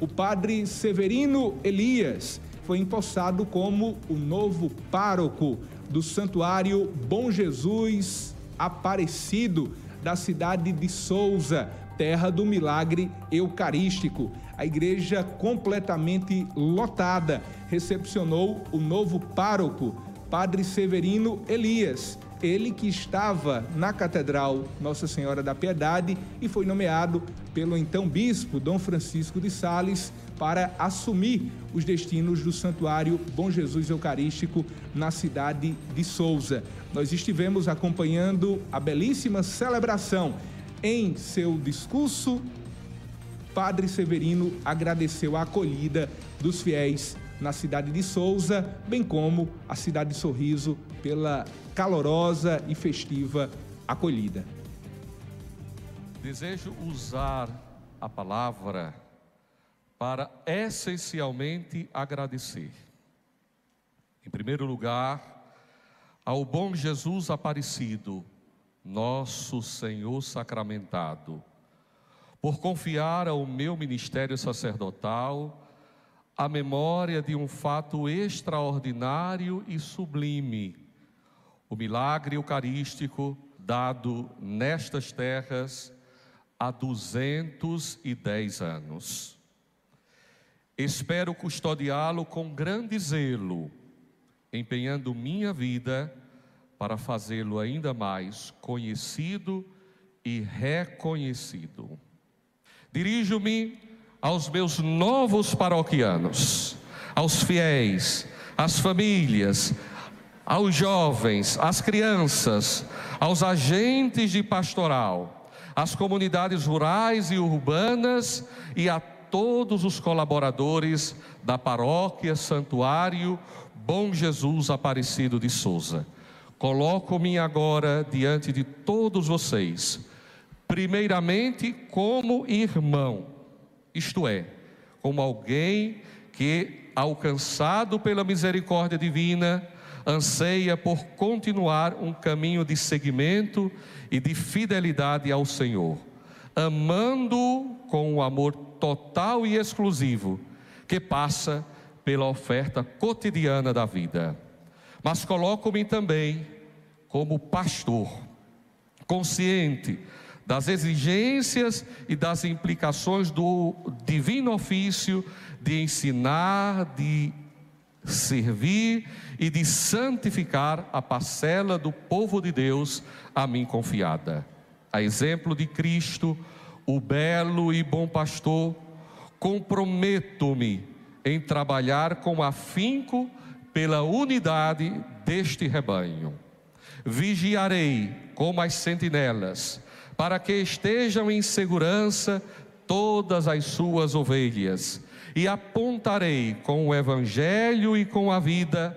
O padre Severino Elias foi empossado como o novo pároco do Santuário Bom Jesus Aparecido da cidade de Souza, terra do milagre eucarístico. A igreja completamente lotada recepcionou o novo pároco, Padre Severino Elias, ele que estava na Catedral Nossa Senhora da Piedade e foi nomeado pelo então bispo Dom Francisco de Sales para assumir os destinos do Santuário Bom Jesus Eucarístico na cidade de Souza. Nós estivemos acompanhando a belíssima celebração. Em seu discurso, Padre Severino agradeceu a acolhida dos fiéis na cidade de Souza, bem como a cidade de Sorriso, pela calorosa e festiva acolhida. Desejo usar a palavra para essencialmente agradecer. Em primeiro lugar, ao bom Jesus aparecido, nosso Senhor sacramentado, por confiar ao meu ministério sacerdotal a memória de um fato extraordinário e sublime, o milagre eucarístico dado nestas terras há 210 anos. Espero custodiá-lo com grande zelo, empenhando minha vida para fazê-lo ainda mais conhecido e reconhecido. Dirijo-me aos meus novos paroquianos, aos fiéis, às famílias, aos jovens, às crianças, aos agentes de pastoral, às comunidades rurais e urbanas e a todos os colaboradores da paróquia Santuário Bom Jesus Aparecido de Souza. Coloco-me agora diante de todos vocês, primeiramente como irmão isto é, como alguém que, alcançado pela misericórdia divina, anseia por continuar um caminho de seguimento e de fidelidade ao Senhor, amando com o amor total e exclusivo que passa pela oferta cotidiana da vida. Mas coloco-me também como pastor, consciente das exigências e das implicações do divino ofício de ensinar, de servir e de santificar a parcela do povo de Deus a mim confiada. A exemplo de Cristo, o belo e bom pastor, comprometo-me em trabalhar com afinco pela unidade deste rebanho. Vigiarei como as sentinelas para que estejam em segurança todas as suas ovelhas, e apontarei com o evangelho e com a vida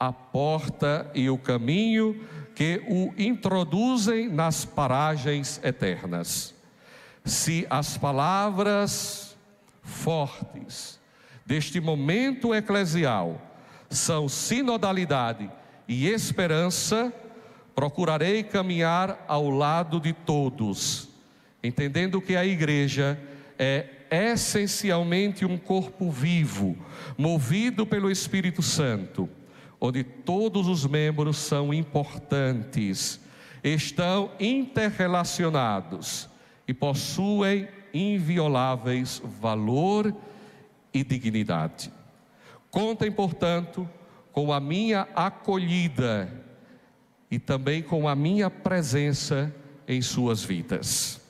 a porta e o caminho que o introduzem nas paragens eternas. Se as palavras fortes deste momento eclesial são sinodalidade e esperança, procurarei caminhar ao lado de todos, entendendo que a igreja é essencialmente um corpo vivo, movido pelo Espírito Santo, onde todos os membros são importantes, estão interrelacionados e possuem invioláveis valor e dignidade. Contem, portanto, com a minha acolhida e também com a minha presença em suas vidas.